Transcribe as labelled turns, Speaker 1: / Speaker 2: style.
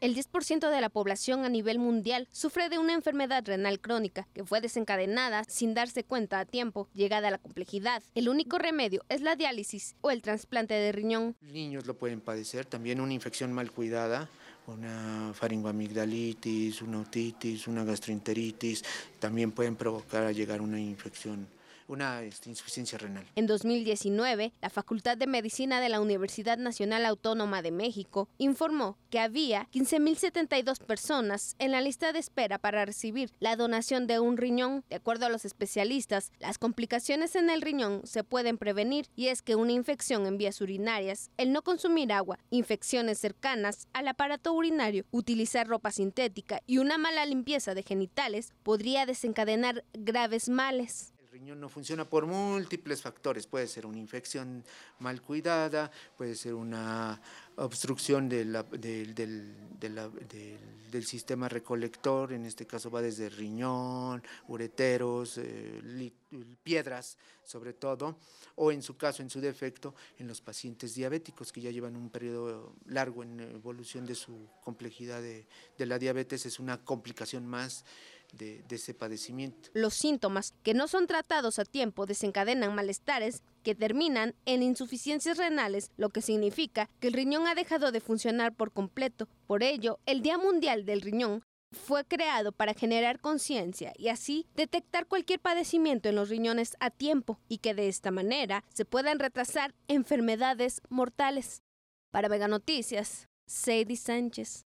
Speaker 1: El 10% de la población a nivel mundial sufre de una enfermedad renal crónica que fue desencadenada sin darse cuenta a tiempo, llegada a la complejidad. El único remedio es la diálisis o el trasplante de riñón.
Speaker 2: Niños lo pueden padecer, también una infección mal cuidada, una faringoamigdalitis, una otitis, una gastroenteritis, también pueden provocar a llegar una infección una este, insuficiencia renal.
Speaker 1: En 2019, la Facultad de Medicina de la Universidad Nacional Autónoma de México informó que había 15.072 personas en la lista de espera para recibir la donación de un riñón. De acuerdo a los especialistas, las complicaciones en el riñón se pueden prevenir y es que una infección en vías urinarias, el no consumir agua, infecciones cercanas al aparato urinario, utilizar ropa sintética y una mala limpieza de genitales podría desencadenar graves males
Speaker 2: no funciona por múltiples factores. Puede ser una infección mal cuidada, puede ser una obstrucción de del, del, sistema recolector, en este caso va desde riñón, ureteros, eh, piedras sobre todo, o en su caso, en su defecto, en los pacientes diabéticos que ya llevan un periodo largo en evolución de su complejidad de, la diabetes, es una complicación más de, ese padecimiento.
Speaker 1: Los síntomas que no son tratados a tiempo desencadenan malestares que terminan en insuficiencias renales, lo que significa que el riñón ha dejado de funcionar por completo. Por ello, el Día Mundial del Riñón fue creado para generar conciencia y así detectar cualquier padecimiento en los riñones a tiempo y que de esta manera se puedan retrasar enfermedades mortales. Para Vega Noticias, Sadie Sánchez.